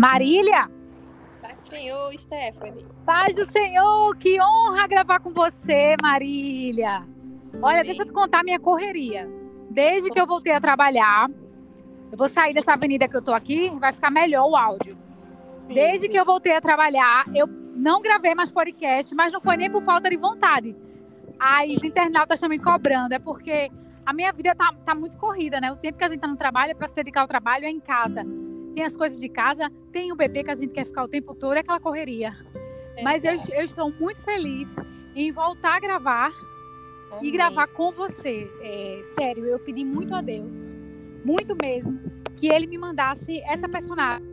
Marília? Paz do Senhor, Stephanie. Paz do Senhor, que honra gravar com você, Marília. Olha, deixa eu te contar a minha correria. Desde que eu voltei a trabalhar, eu vou sair dessa avenida que eu tô aqui, vai ficar melhor o áudio. Desde que eu voltei a trabalhar, eu não gravei mais podcast, mas não foi nem por falta de vontade. As internautas estão me cobrando, é porque a minha vida tá, tá muito corrida, né? O tempo que a gente tá no trabalho é para se dedicar ao trabalho, é em casa. Tem as coisas de casa, tem o bebê que a gente quer ficar o tempo todo, é aquela correria. Mas eu, eu estou muito feliz em voltar a gravar e Amém. gravar com você. É, sério, eu pedi muito a Deus, muito mesmo, que ele me mandasse essa personagem.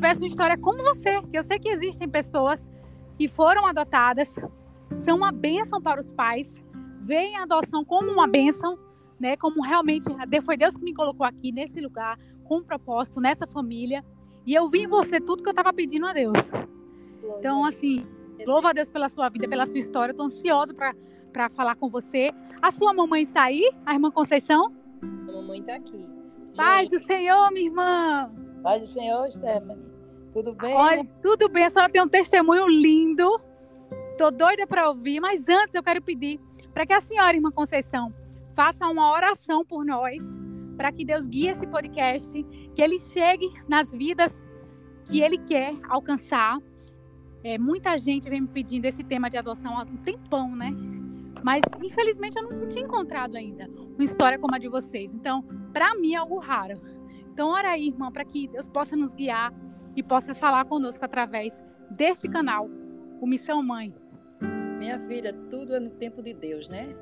Peço uma história como você, que eu sei que existem pessoas que foram adotadas, são uma bênção para os pais, veem a adoção como uma bênção, né? Como realmente foi Deus que me colocou aqui nesse lugar, com um propósito, nessa família. E eu vi em você tudo que eu estava pedindo a Deus. Então, assim, louva a Deus pela sua vida, pela sua história. Eu tô ansiosa para falar com você. A sua mamãe está aí? A irmã Conceição? A mamãe tá aqui. Paz do Senhor, minha irmã. Paz do Senhor, Stephanie. Tudo bem? Olha, tudo bem, a senhora tem um testemunho lindo. Tô doida para ouvir, mas antes eu quero pedir para que a senhora, irmã Conceição, faça uma oração por nós, para que Deus guie esse podcast, que ele chegue nas vidas que ele quer alcançar. É, muita gente vem me pedindo esse tema de adoção há um tempão, né? Mas infelizmente eu não, tinha encontrado ainda uma história como a de vocês. Então, para mim é algo raro. Então, ora aí, irmã, para que Deus possa nos guiar e possa falar conosco através deste canal, o Missão Mãe. Minha filha, tudo é no tempo de Deus, né?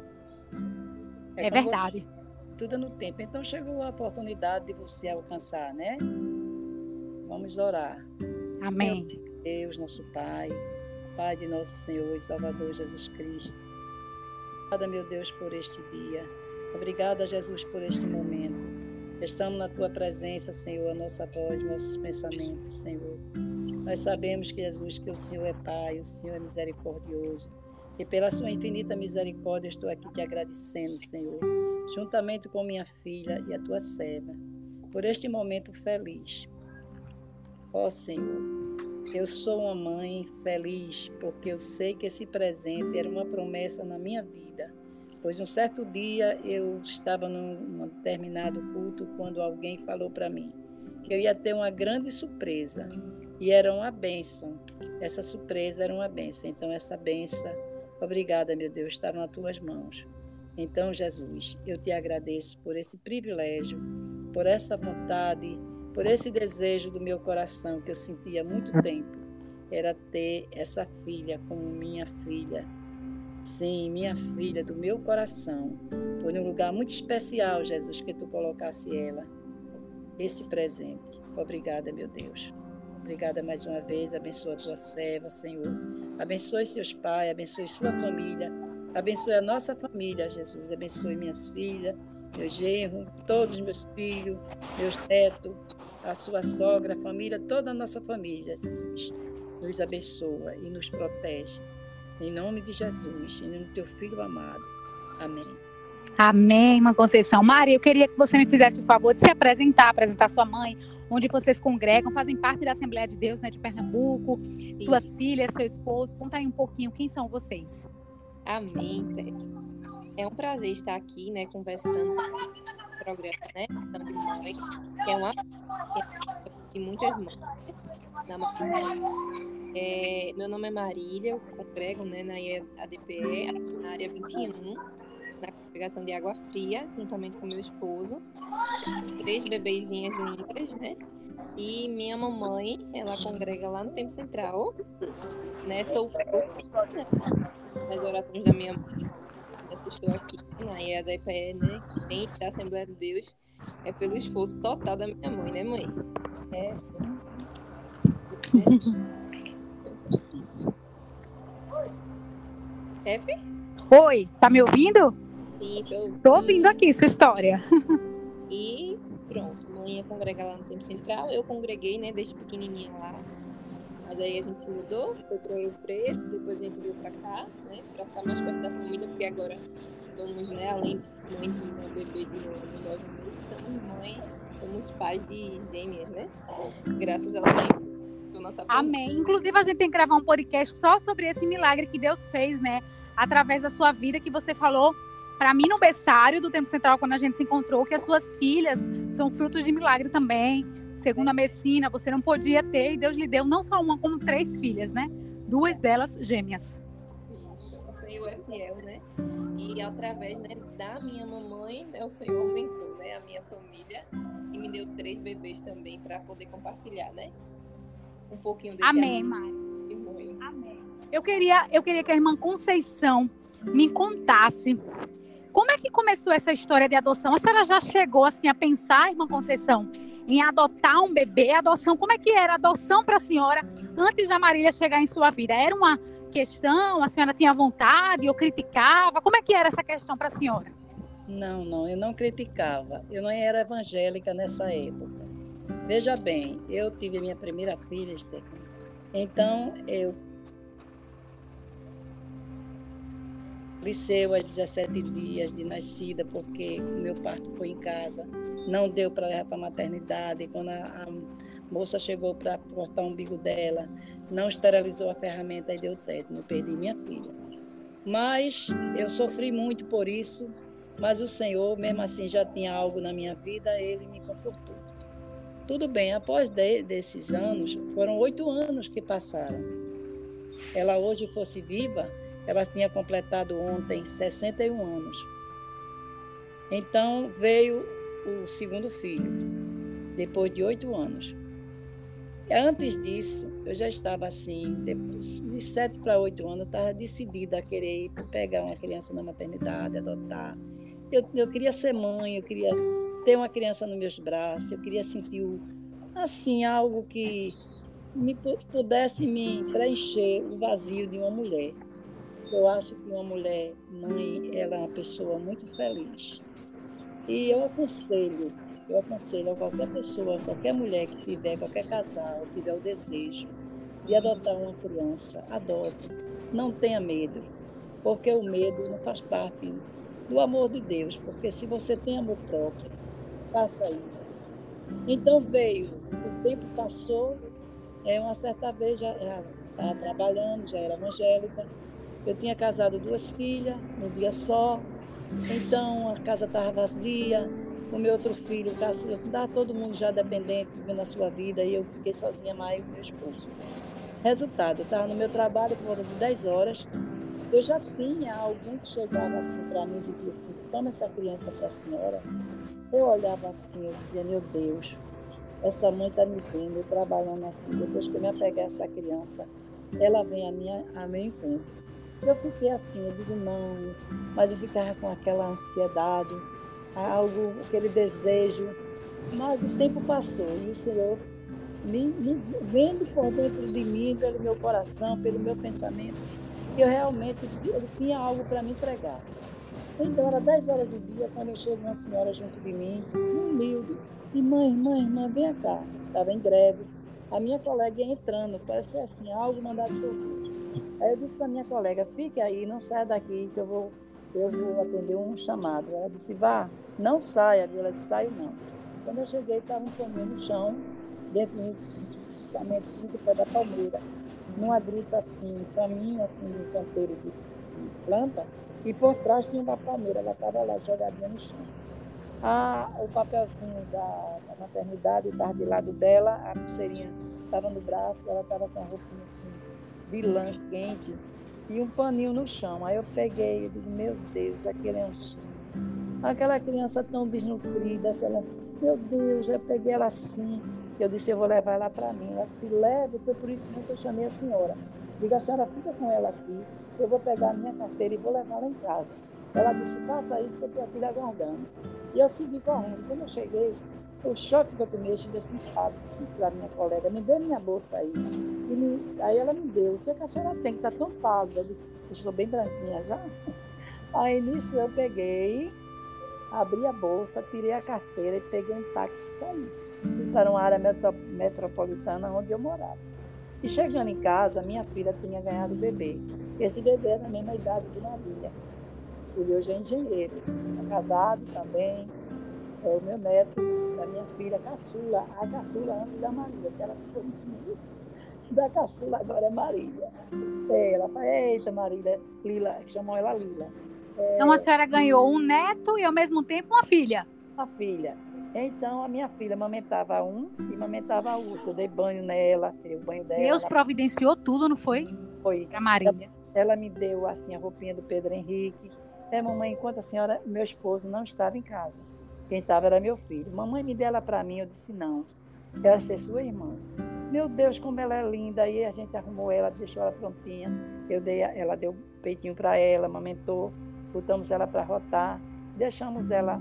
É, como verdade. você- Tudo no tempo. Então chegou a oportunidade de você alcançar, né? Vamos orar. Amém. Deus, nosso Pai, Pai de nosso Senhor e Salvador Jesus Cristo. Obrigada, meu Deus, por este dia. Obrigada, Jesus, por este momento. Estamos na tua presença, Senhor, a nossa voz, nossos pensamentos, Senhor. Nós sabemos que, Jesus, que o Senhor é Pai, o Senhor é misericordioso. E pela sua infinita misericórdia, estou aqui te agradecendo, Senhor, juntamente com minha filha e a tua serva, por este momento feliz. Ó Senhor, eu sou uma mãe feliz porque eu sei que esse presente era uma promessa na minha vida. Pois um certo dia eu estava num, determinado culto quando alguém falou para mim que eu ia ter uma grande surpresa e era uma bênção. Essa surpresa era uma bênção. Então essa bênção, obrigada, meu Deus, está nas tuas mãos. Então, Jesus, eu te agradeço por esse privilégio, por essa vontade por esse desejo do meu coração que eu sentia há muito tempo, era ter essa filha como minha filha. Sim, minha filha do meu coração. Foi num lugar muito especial, Jesus, que tu colocasse ela. Esse presente. Obrigada, meu Deus. Obrigada mais uma vez. Abençoa a tua serva, Senhor. Abençoe seus pais, abençoe sua família. Abençoe a nossa família, Jesus. Abençoe minhas filhas, meu genro, todos os meus filhos, meus netos, a sua sogra, a família, toda a nossa família, Jesus. Nos abençoa e nos protege. Em nome de Jesus, em nome do teu filho amado. Amém. Amém, irmã Conceição. Maria, eu queria que você me fizesse o favor de se apresentar, apresentar sua mãe, onde vocês congregam, fazem parte da Assembleia de Deus, né, de Pernambuco, suas filhas, seu esposo. Conta aí um pouquinho quem são vocês. Amém. Zé. É um prazer estar aqui, né, conversando no programa, né, de Mãe, que é uma de muitas mães. Na é, meu nome é Marília, eu congrego né, na ADPE, na área 21, na congregação de Água Fria, juntamente com meu esposo. Três bebezinhas lindas, né? E minha mamãe, ela congrega lá no Tempo Central, né? Sou né, das orações da minha mãe. Eu estou aqui na ADPE, né? Dentro da Assembleia de Deus. É pelo esforço total da minha mãe, né, mãe? É, sim. Chefe? Oi, tá me ouvindo? Sim, tô, Tô ouvindo aqui sua história. E pronto, mãe ia congregar lá no Tempo Central. Eu congreguei, né, desde pequenininha lá. Mas aí a gente se mudou, foi para Ouro Preto, depois a gente veio para cá, né, para ficar mais perto da família, porque agora somos, né, além de mãe de um bebê de nove meses, somos mães, somos pais de gêmeas, né? Graças ao Senhor. Amém. Inclusive, a gente tem que gravar um podcast só sobre esse milagre que Deus fez, né? Através da sua vida, que você falou para mim no berçário do Tempo Central, quando a gente se encontrou, que as suas filhas são frutos de milagre também. Segundo a medicina, você não podia ter, e Deus lhe deu não só uma, como três filhas, né? Duas delas gêmeas. Isso, o Senhor é fiel, né? E através né, da minha mamãe, né, o Senhor aumentou né, a minha família e me deu três bebês também para poder compartilhar, né? Um pouquinho desse Amém, Mari. Amém. Eu queria, eu queria que a irmã Conceição me contasse como é que começou essa história de adoção? A senhora já chegou assim a pensar, irmã Conceição, em adotar um bebê, adoção? Como é que era a adoção para a senhora antes da Marília chegar em sua vida? Era uma questão? A senhora tinha vontade ou criticava? Como é que era essa questão para a senhora? Não, não, eu não criticava. Eu não era evangélica nessa época. Veja bem, eu tive minha primeira filha, Stephanie. Então, eu Cresceu aos 17 dias de nascida, porque o meu parto foi em casa. Não deu para levar para a maternidade. Quando a, a moça chegou para cortar o umbigo dela, não esterilizou a ferramenta e deu tétano. Eu perdi minha filha. Mas eu sofri muito por isso. Mas o Senhor, mesmo assim, já tinha algo na minha vida, Ele me confortou. Tudo bem, após de, desses anos, foram oito anos que passaram. Ela hoje fosse viva, ela tinha completado ontem 61 anos. Então veio o segundo filho, depois de oito anos. Antes disso, eu já estava assim, de sete para oito anos, eu estava decidida a querer pegar uma criança na maternidade, adotar. Eu, eu queria ser mãe, eu queria ter uma criança nos meus braços, eu queria sentir assim algo que me pudesse me preencher o vazio de uma mulher. Eu acho que uma mulher mãe, ela é uma pessoa muito feliz. E eu aconselho, eu aconselho a qualquer pessoa, qualquer mulher que tiver, qualquer casal, que tiver o desejo de adotar uma criança, adote. Não tenha medo, porque o medo não faz parte do amor de Deus, porque se você tem amor próprio, faça isso. Então veio, o tempo passou, é, uma certa vez já estava trabalhando, já era evangélica, eu tinha casado duas filhas num dia só, então a casa estava vazia. O meu outro filho, caçula, estava todo mundo já dependente, vivendo a sua vida, e eu fiquei sozinha mais com meu esposo. Resultado, eu estava no meu trabalho por volta de 10 horas, eu já tinha alguém que chegava assim para mim e dizia assim, toma essa criança para a senhora. Eu olhava assim, eu dizia, meu Deus, essa mãe está me vendo, eu trabalhando aqui, depois que eu me apegar essa criança, ela vem a, minha, a meu encontro. Eu fiquei assim, eu digo não, mas eu ficava com aquela ansiedade, algo, aquele desejo. Mas o tempo passou e o Senhor me, me vendo por dentro de mim, pelo meu coração, pelo meu pensamento, eu realmente ele tinha algo para me entregar. Então era 10 horas do dia quando eu chego uma senhora junto de mim, humilde, e mãe, mãe, mãe, vem cá. Estava em greve. A minha colega ia entrando, parece assim, algo mandado por. Aí eu disse para minha colega, fique aí, não saia daqui, que eu vou, eu vou atender um chamado. Ela disse, vá, não saia. Ela disse, sai não. Quando eu cheguei, estava um caminho no chão, dentro do justamente do pé da palmeira, numa gruta assim, caminho assim, um canteiro de, de planta, e por trás tinha uma palmeira, ela estava lá jogadinha no chão. Ah, o papelzinho da, da maternidade estava de lado dela, a pulseirinha estava no braço, ela estava com a roupinha assim, de lã quente e um paninho no chão. Aí eu peguei e digo, meu Deus, aquele é um. Aquela criança tão desnutrida, aquela. Meu Deus, eu peguei ela assim. Eu disse, eu vou levar ela para mim. Ela se leva, foi por isso que eu chamei a senhora. Diga, a senhora fica com ela aqui, eu vou pegar a minha carteira e vou levar ela em casa. Ela disse, faça isso que eu estou aqui aguardando. E eu segui correndo. Quando eu cheguei, o choque que eu tomei, eu cheguei assim, assim para minha colega, me dê minha bolsa aí. Me, aí ela me deu, o que, é que a senhora tem, que está tão pálida? Eu disse, estou bem branquinha já. Aí nisso eu peguei, abri a bolsa, tirei a carteira e peguei um táxi e saí. Isso era uma área metropolitana onde eu morava. E chegando em casa, minha filha tinha ganhado bebê. Esse bebê era na mesma idade de Marília. Ele hoje é engenheiro, é casado também. É o meu neto, da minha filha caçula, a caçula antes da Maria, que ela ficou em cima da caçula, agora é Marília. É, ela fala, eita Marília, Lila, chamou ela Lila. É, então a senhora ganhou um neto e ao mesmo tempo uma filha? Uma filha. Então a minha filha amamentava um e amamentava outro. Eu dei banho nela, dei o banho dela. Deus providenciou tudo, não foi? Foi. Para Marília. Ela, ela, me deu assim a roupinha do Pedro Henrique. É, mamãe, enquanto a senhora, meu esposo não estava em casa. Quem estava era meu filho. Mamãe me deu ela para mim, eu disse não. Ela ser sua irmã. Meu Deus, como ela é linda. Aí a gente arrumou ela, deixou ela prontinha. Eu dei, ela deu peitinho para ela, amamentou, botamos ela para rotar, deixamos ela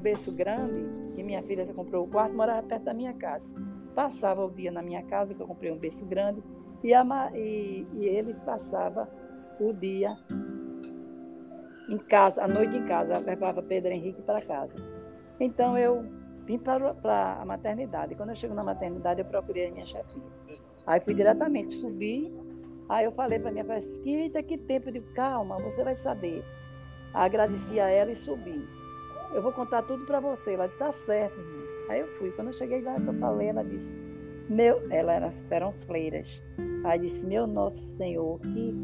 berço grande, que minha filha comprou o quarto, morava perto da minha casa. Passava o dia na minha casa, que eu comprei um berço grande, e, a, e, e ele passava o dia em casa, a noite em casa, levava Pedro Henrique para casa. Então eu vim para, a maternidade. Quando eu chego na maternidade, eu procurei a minha chefia. Aí fui diretamente, subi, aí eu falei para minha pesquisa, que tempo de calma, você vai saber. Agradeci a ela e subi eu vou contar tudo para você. Ela disse, tá certo, irmão. Aí eu fui. Quando eu cheguei lá, eu falei, ela disse, meu, ela era, eram fleiras. Aí disse, meu nosso Senhor, que,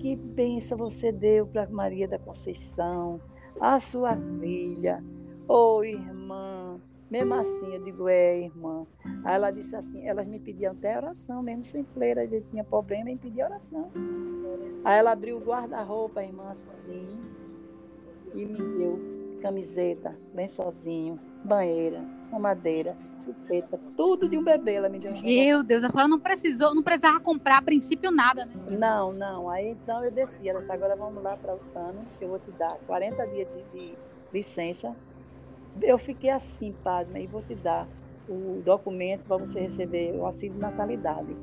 que bênção você deu para Maria da Conceição, a sua filha. Ô oh, irmã, mesmo assim, eu digo, é, irmã. Aí ela disse assim, elas me pediam até oração, mesmo sem fleira, eles tinham problema em pedir oração. Aí ela abriu o guarda-roupa, irmã, assim, e me deu camiseta, lençolzinho, banheira, mamadeira, chupeta, tudo de um bebê ela me deu. Um Meu Deus, a senhora não precisou, não precisava comprar a princípio nada, né? Não, não. Aí então eu desci, ela disse, agora vamos lá para o Sano, que eu vou te dar 40 dias de, de licença. Eu fiquei assim, pasma, e vou te dar o documento para você receber o auxílio de natalidade.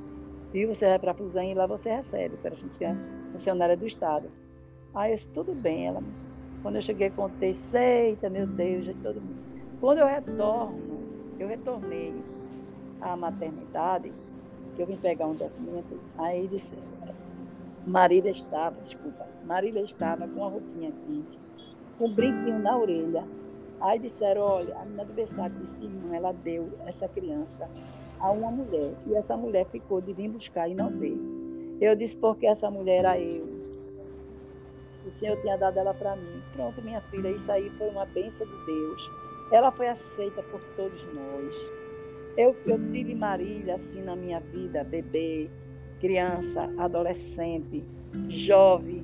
E você vai para a Fusan e lá você recebe, para funcionária do Estado. Aí eu disse, tudo bem, ela quando eu cheguei, contei, eita, meu Deus, de todo mundo. Quando eu retorno, eu retornei à maternidade, que eu vim pegar um documento, aí disse, Marília estava, desculpa, Marília estava com uma roupinha quente, com um brinquinho na orelha. Aí disseram, olha, a menina do berçário disse, irmã, ela deu essa criança a uma mulher. E essa mulher ficou de vir buscar e não veio. Eu disse, porque essa mulher era eu. O Senhor tinha dado ela para mim. Pronto, minha filha, isso aí foi uma bênção de Deus. Ela foi aceita por todos nós. Eu, eu tive Marília assim na minha vida, bebê, criança, adolescente, jovem.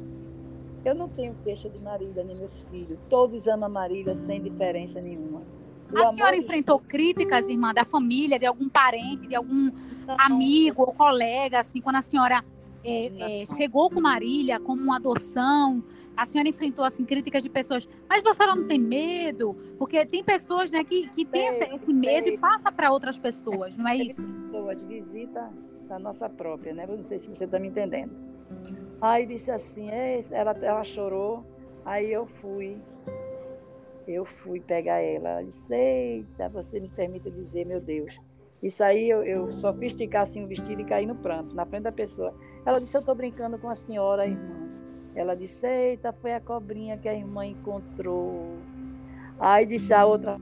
Eu não tenho queixa de Marília nem meus filhos. Todos amam Marília sem diferença nenhuma. O a senhora enfrentou críticas, irmã, da família, de algum parente, de algum não, amigo ou colega, assim, quando a senhora é, é, chegou com Marília como uma adoção, a senhora enfrentou assim críticas de pessoas, mas você não tem medo? Porque tem pessoas né, que, que têm esse, esse medo e passa para outras pessoas, não é isso? Pessoa de visita da nossa própria, né? Não sei se você está me entendendo. Aí disse assim, ela, ela chorou, aí eu fui, eu fui pegar ela. Ela disse, eita, você me permite dizer, meu Deus. Isso aí eu, eu só fiz esticar assim o vestido e cair no pranto, na frente da pessoa. Ela disse, eu estou brincando com a senhora, irmã. Ela disse, eita, foi a cobrinha que a irmã encontrou. Aí disse a outra.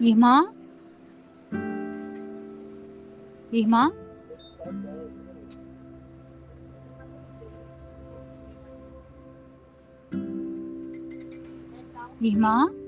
Irmã? Irmã? Irmã?